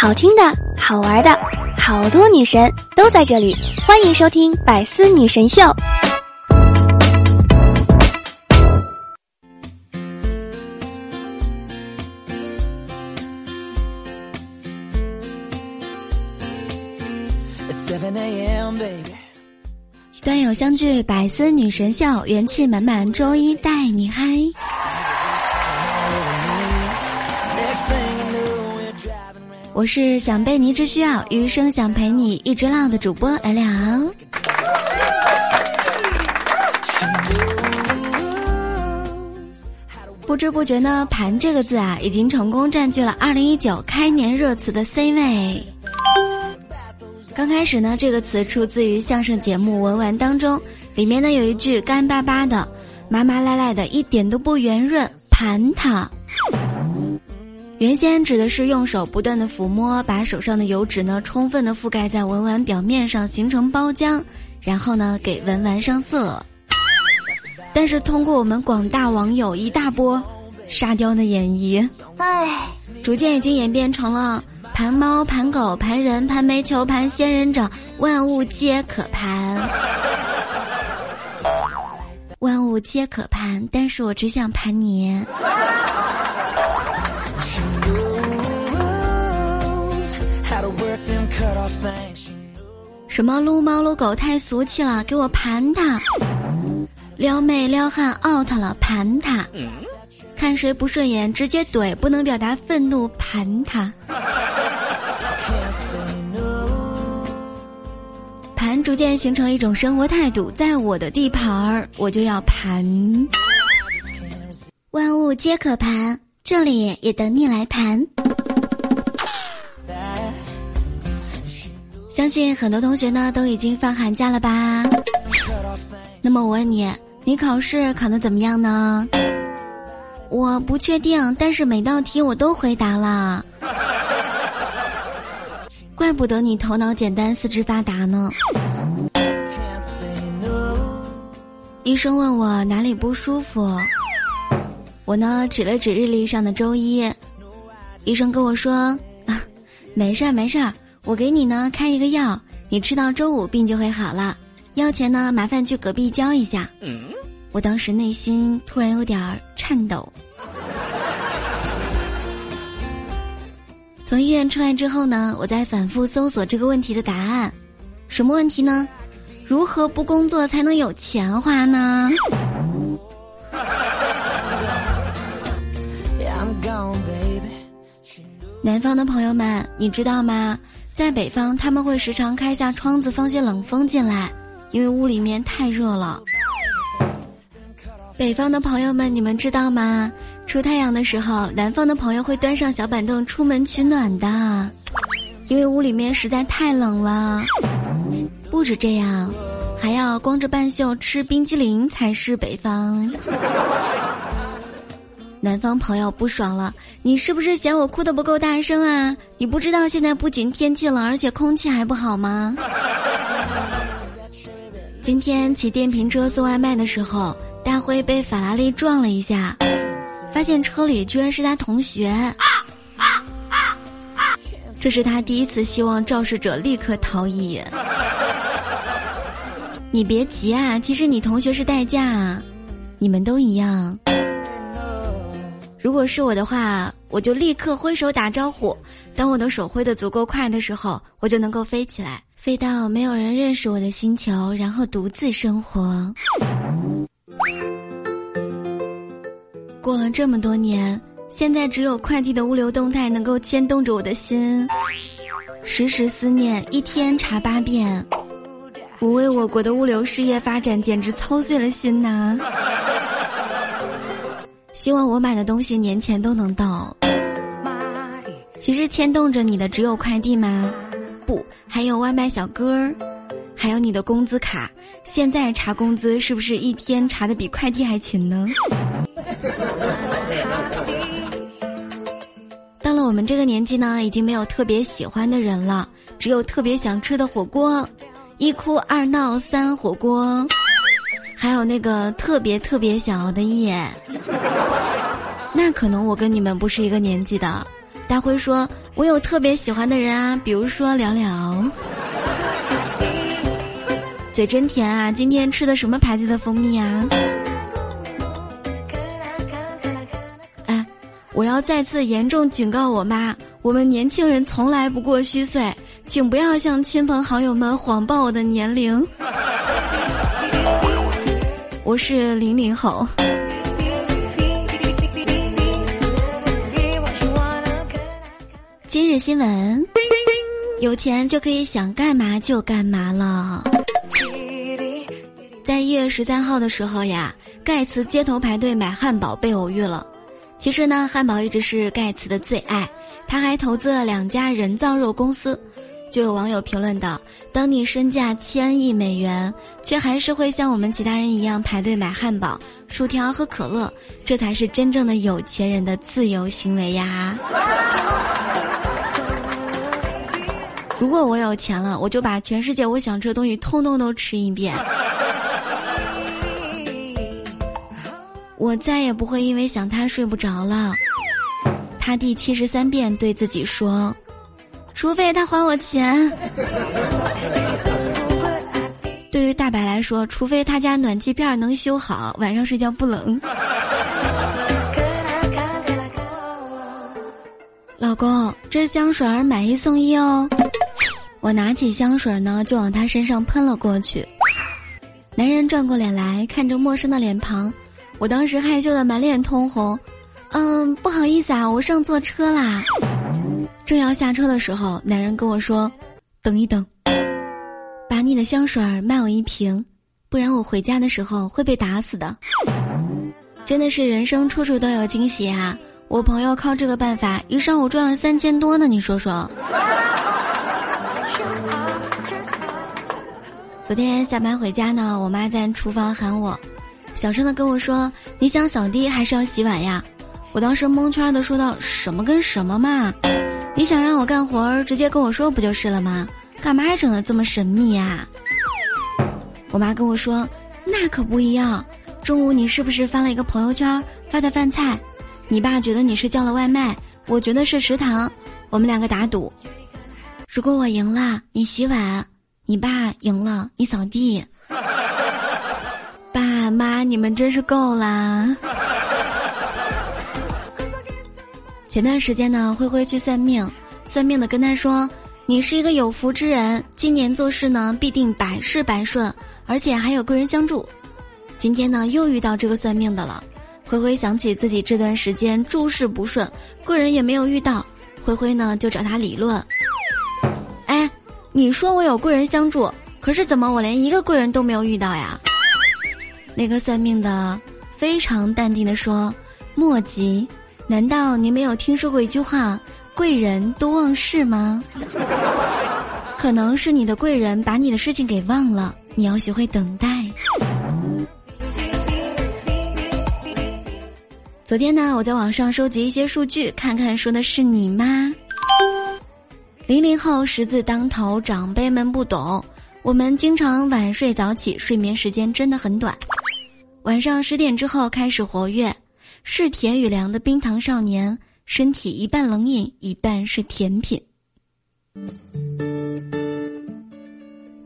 好听的、好玩的，好多女神都在这里，欢迎收听《百思女神秀》。端友相聚，百思女神秀，元气满满，周一带你嗨。我是想被你只需要，余生想陪你一直浪的主播聊聊。不知不觉呢，盘这个字啊，已经成功占据了二零一九开年热词的 C 位。刚开始呢，这个词出自于相声节目《文玩》当中，里面呢有一句干巴巴的、麻麻赖赖的，一点都不圆润，盘它。原先指的是用手不断的抚摸，把手上的油脂呢充分的覆盖在文玩表面上，形成包浆，然后呢给文玩上色。但是通过我们广大网友一大波沙雕的演绎，唉，逐渐已经演变成了盘猫、盘狗、盘人、盘煤球、盘仙人掌，万物皆可盘，万物皆可盘，但是我只想盘你。什么撸猫撸狗太俗气了，给我盘他！撩妹撩汉 out 了，盘他！看谁不顺眼直接怼，不能表达愤怒，盘他！盘逐渐形成了一种生活态度，在我的地盘儿，我就要盘。万物皆可盘，这里也等你来盘。相信很多同学呢都已经放寒假了吧？那么我问你，你考试考得怎么样呢？我不确定，但是每道题我都回答了。怪不得你头脑简单、四肢发达呢。医生问我哪里不舒服，我呢指了指日历上的周一。医生跟我说：“啊，没事儿，没事儿。”我给你呢开一个药，你吃到周五病就会好了。药钱呢，麻烦去隔壁交一下。我当时内心突然有点颤抖。从医院出来之后呢，我在反复搜索这个问题的答案。什么问题呢？如何不工作才能有钱花呢？南方的朋友们，你知道吗？在北方，他们会时常开下窗子，放些冷风进来，因为屋里面太热了。北方的朋友们，你们知道吗？出太阳的时候，南方的朋友会端上小板凳出门取暖的，因为屋里面实在太冷了。不止这样，还要光着半袖吃冰激凌才是北方。南方朋友不爽了，你是不是嫌我哭的不够大声啊？你不知道现在不仅天气冷，而且空气还不好吗？今天骑电瓶车送外卖的时候，大辉被法拉利撞了一下，发现车里居然是他同学。这是他第一次希望肇事者立刻逃逸。你别急啊，其实你同学是代驾，你们都一样。如果是我的话，我就立刻挥手打招呼。当我的手挥得足够快的时候，我就能够飞起来，飞到没有人认识我的星球，然后独自生活。过了这么多年，现在只有快递的物流动态能够牵动着我的心，时时思念，一天查八遍。我为我国的物流事业发展简直操碎了心呐！希望我买的东西年前都能到。其实牵动着你的只有快递吗？不，还有外卖小哥儿，还有你的工资卡。现在查工资是不是一天查的比快递还勤呢？到了我们这个年纪呢，已经没有特别喜欢的人了，只有特别想吃的火锅。一哭二闹三火锅。还有那个特别特别想要的夜，那可能我跟你们不是一个年纪的。大辉说：“我有特别喜欢的人啊，比如说聊聊，嘴真甜啊！今天吃的什么牌子的蜂蜜啊？哎，我要再次严重警告我妈，我们年轻人从来不过虚岁，请不要向亲朋好友们谎报我的年龄。我是零零后。今日新闻：有钱就可以想干嘛就干嘛了。在一月十三号的时候呀，盖茨街头排队买汉堡被偶遇了。其实呢，汉堡一直是盖茨的最爱，他还投资了两家人造肉公司。就有网友评论道：“当你身价千亿美元，却还是会像我们其他人一样排队买汉堡、薯条和可乐，这才是真正的有钱人的自由行为呀！”如果我有钱了，我就把全世界我想吃的东西通通都吃一遍。我再也不会因为想他睡不着了。他第七十三遍对自己说：“除非他还我钱。”对于大白来说，除非他家暖气片能修好，晚上睡觉不冷。老公，这香水买一送一哦。我拿起香水呢，就往他身上喷了过去。男人转过脸来看着陌生的脸庞，我当时害羞的满脸通红。嗯，不好意思啊，我上错车啦。正要下车的时候，男人跟我说：“等一等，把你的香水卖我一瓶，不然我回家的时候会被打死的。”真的是人生处处都有惊喜啊！我朋友靠这个办法一上午赚了三千多呢，你说说。昨天下班回家呢，我妈在厨房喊我，小声的跟我说：“你想扫地还是要洗碗呀？”我当时蒙圈的说道：“什么跟什么嘛？你想让我干活儿，直接跟我说不就是了吗？干嘛还整的这么神秘呀？”我妈跟我说：“那可不一样，中午你是不是发了一个朋友圈发的饭菜？你爸觉得你是叫了外卖，我觉得是食堂，我们两个打赌，如果我赢了，你洗碗。”你爸赢了，你扫地。爸妈，你们真是够啦！前段时间呢，灰灰去算命，算命的跟他说：“你是一个有福之人，今年做事呢必定百事百顺，而且还有贵人相助。”今天呢，又遇到这个算命的了。灰灰想起自己这段时间诸事不顺，贵人也没有遇到，灰灰呢就找他理论。你说我有贵人相助，可是怎么我连一个贵人都没有遇到呀？那个算命的非常淡定的说：“莫急，难道你没有听说过一句话‘贵人多忘事’吗？可能是你的贵人把你的事情给忘了，你要学会等待。”昨天呢，我在网上收集一些数据，看看说的是你吗？零零后识字当头，长辈们不懂。我们经常晚睡早起，睡眠时间真的很短。晚上十点之后开始活跃，是甜与凉的冰糖少年，身体一半冷饮，一半是甜品。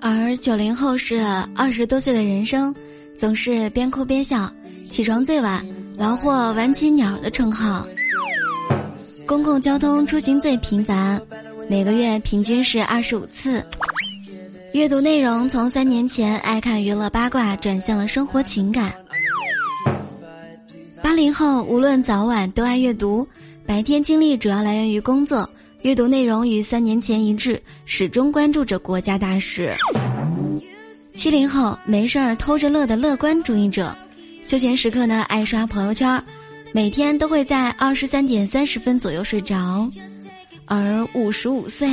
而九零后是二十多岁的人生，总是边哭边笑，起床最晚，劳获晚起鸟的称号。公共交通出行最频繁。每个月平均是二十五次，阅读内容从三年前爱看娱乐八卦转向了生活情感。八零后无论早晚都爱阅读，白天精力主要来源于工作，阅读内容与三年前一致，始终关注着国家大事。七零后没事儿偷着乐的乐观主义者，休闲时刻呢爱刷朋友圈，每天都会在二十三点三十分左右睡着。而五十五岁，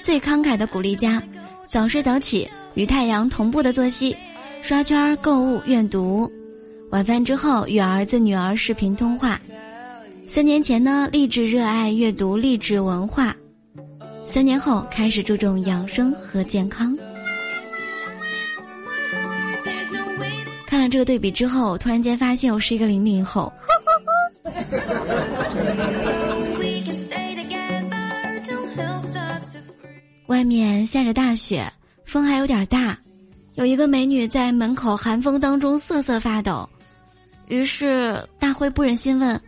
最慷慨的鼓励家，早睡早起，与太阳同步的作息，刷圈、购物、阅读，晚饭之后与儿子女儿视频通话。三年前呢，立志热爱阅读励志文化，三年后开始注重养生和健康。看了这个对比之后，突然间发现我是一个零零后。外面下着大雪，风还有点大，有一个美女在门口寒风当中瑟瑟发抖。于是大辉不忍心问：“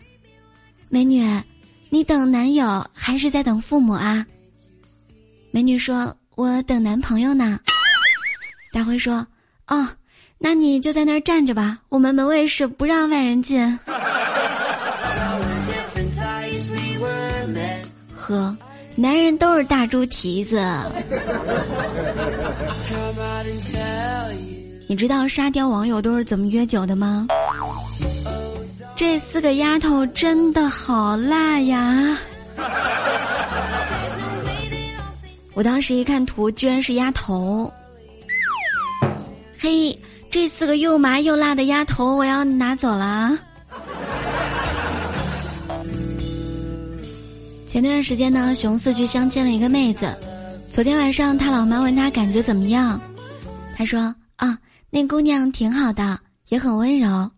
美女，你等男友还是在等父母啊？”美女说：“我等男朋友呢。”大辉说：“哦，那你就在那儿站着吧，我们门卫是不让外人进。”呵，男人都是大猪蹄子。你知道沙雕网友都是怎么约酒的吗？这四个丫头真的好辣呀！我当时一看图，居然是丫头。嘿，这四个又麻又辣的丫头，我要拿走了。前段时间呢，熊四去相亲了一个妹子。昨天晚上，他老妈问他感觉怎么样，他说：“啊，那姑娘挺好的，也很温柔。”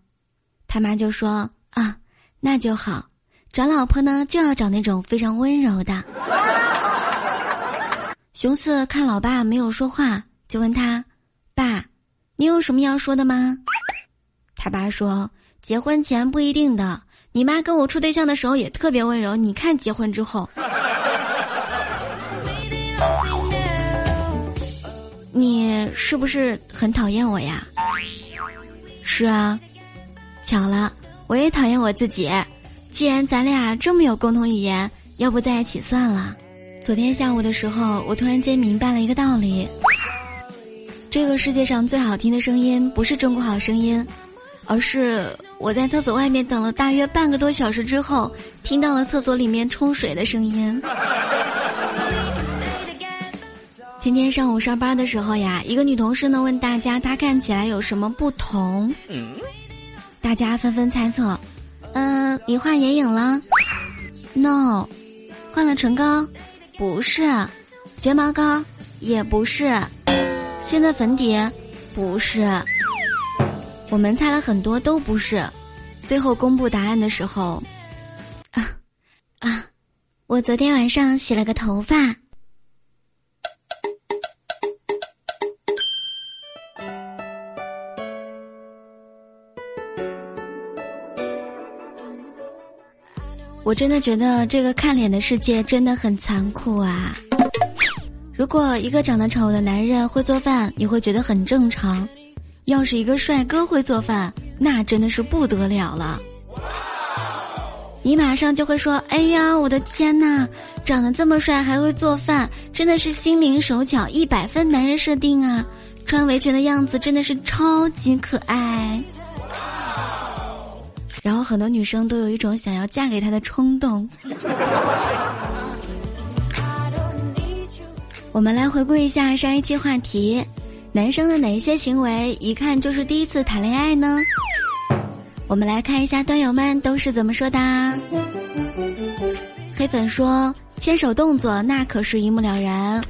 他妈就说：“啊，那就好，找老婆呢就要找那种非常温柔的。”熊四看老爸没有说话，就问他：“爸，你有什么要说的吗？”他爸说：“结婚前不一定的。”你妈跟我处对象的时候也特别温柔，你看结婚之后，你是不是很讨厌我呀？是啊，巧了，我也讨厌我自己。既然咱俩这么有共同语言，要不在一起算了。昨天下午的时候，我突然间明白了一个道理：这个世界上最好听的声音，不是中国好声音。而是我在厕所外面等了大约半个多小时之后，听到了厕所里面冲水的声音。今天上午上班的时候呀，一个女同事呢问大家她看起来有什么不同，大家纷纷猜测，嗯，你画眼影了？No，换了唇膏？不是，睫毛膏？也不是，新的粉底？不是。我们猜了很多都不是，最后公布答案的时候，啊啊！我昨天晚上洗了个头发。我真的觉得这个看脸的世界真的很残酷啊！如果一个长得丑的男人会做饭，你会觉得很正常。要是一个帅哥会做饭，那真的是不得了了。你马上就会说：“哎呀，我的天呐，长得这么帅还会做饭，真的是心灵手巧，一百分男人设定啊！穿围裙的样子真的是超级可爱。”然后很多女生都有一种想要嫁给他的冲动。我们来回顾一下上一期话题。男生的哪一些行为一看就是第一次谈恋爱呢？我们来看一下端友们都是怎么说的。黑粉说牵手动作那可是一目了然，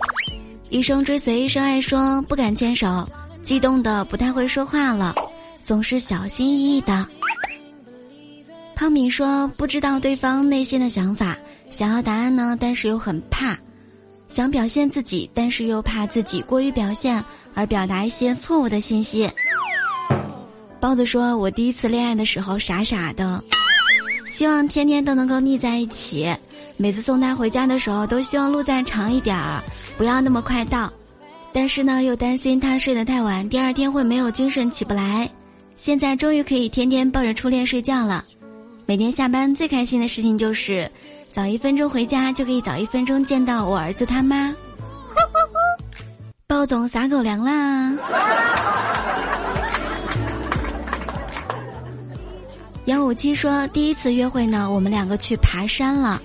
一生追随一生爱说不敢牵手，激动的不太会说话了，总是小心翼翼的。胖米说不知道对方内心的想法，想要答案呢，但是又很怕。想表现自己，但是又怕自己过于表现而表达一些错误的信息。包子说：“我第一次恋爱的时候傻傻的，希望天天都能够腻在一起。每次送他回家的时候，都希望路再长一点儿，不要那么快到。但是呢，又担心他睡得太晚，第二天会没有精神起不来。现在终于可以天天抱着初恋睡觉了。每天下班最开心的事情就是。”早一分钟回家就可以早一分钟见到我儿子他妈，鲍总撒狗粮啦！幺五七说第一次约会呢，我们两个去爬山了，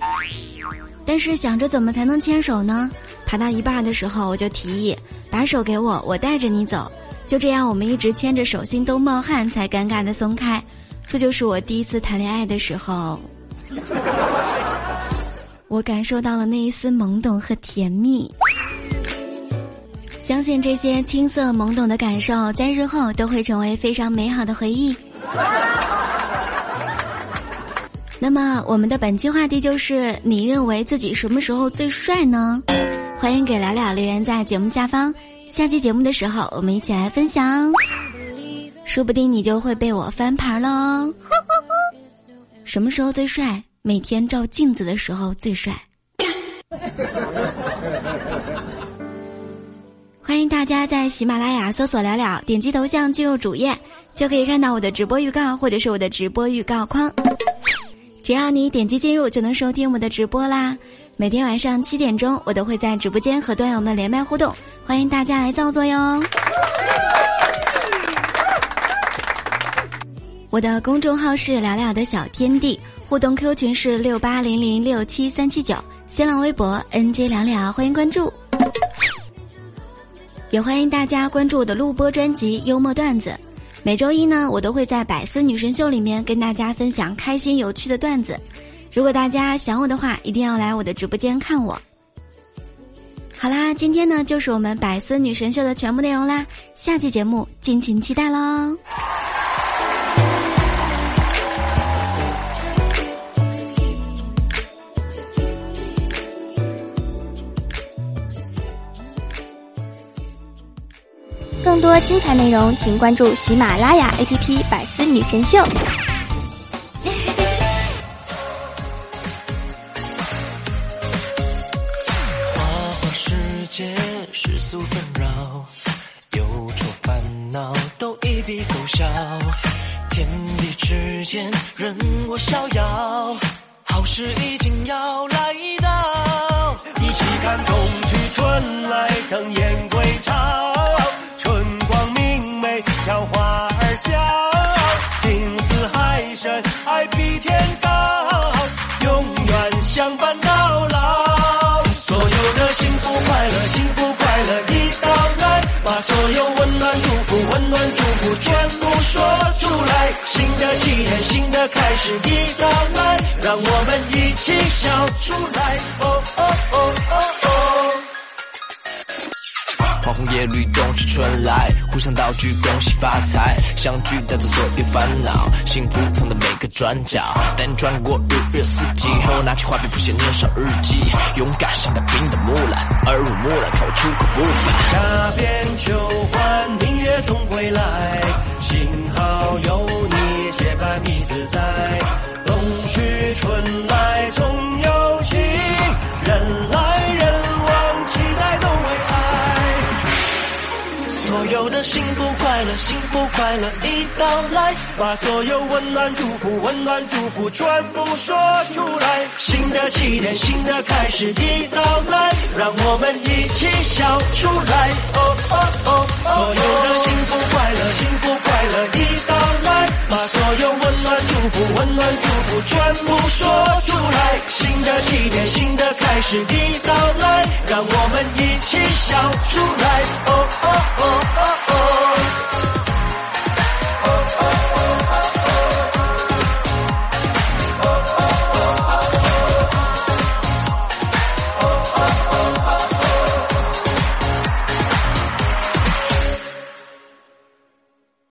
但是想着怎么才能牵手呢？爬到一半的时候，我就提议把手给我，我带着你走。就这样，我们一直牵着手心都冒汗，才尴尬的松开。这就是我第一次谈恋爱的时候。我感受到了那一丝懵懂和甜蜜，相信这些青涩懵懂的感受，在日后都会成为非常美好的回忆。那么，我们的本期话题就是：你认为自己什么时候最帅呢？欢迎给聊聊留言在节目下方。下期节目的时候，我们一起来分享，说不定你就会被我翻盘喽。什么时候最帅？每天照镜子的时候最帅。欢迎大家在喜马拉雅搜索“聊聊”，点击头像进入主页，就可以看到我的直播预告或者是我的直播预告框。只要你点击进入，就能收听我的直播啦。每天晚上七点钟，我都会在直播间和段友们连麦互动，欢迎大家来造作哟。我的公众号是聊聊的小天地，互动 Q 群是六八零零六七三七九，新浪微博 NJ 聊聊，欢迎关注。也欢迎大家关注我的录播专辑《幽默段子》，每周一呢，我都会在百思女神秀里面跟大家分享开心有趣的段子。如果大家想我的话，一定要来我的直播间看我。好啦，今天呢就是我们百思女神秀的全部内容啦，下期节目敬请期待喽。更多精彩内容，请关注喜马拉雅 APP《百思女神秀》。花花世界，世俗纷扰，忧愁烦恼都一笔勾销。天地之间，全部说出来新的起点，新的开始已到来，让我们一起笑出来。哦哦哦哦哦！花红叶绿，冬去春来，互相道句，恭喜发财，相聚带走所有烦恼，幸福藏在每个转角。带你穿过日月四季，后拿起画笔谱写年少日记，勇敢像带兵的木兰，耳濡目染看我出口不凡。夏边秋幸福快乐，幸福快乐已到来，把所有温暖祝福，温暖祝福全部说出来。新的起点，新的开始已到来，让我们一起笑出来。哦哦哦！所有的幸福快乐，幸福快乐已到来，把所有温暖祝福，温暖祝福全部说出来。新的起点，新的开始已到来，让我们一起笑出。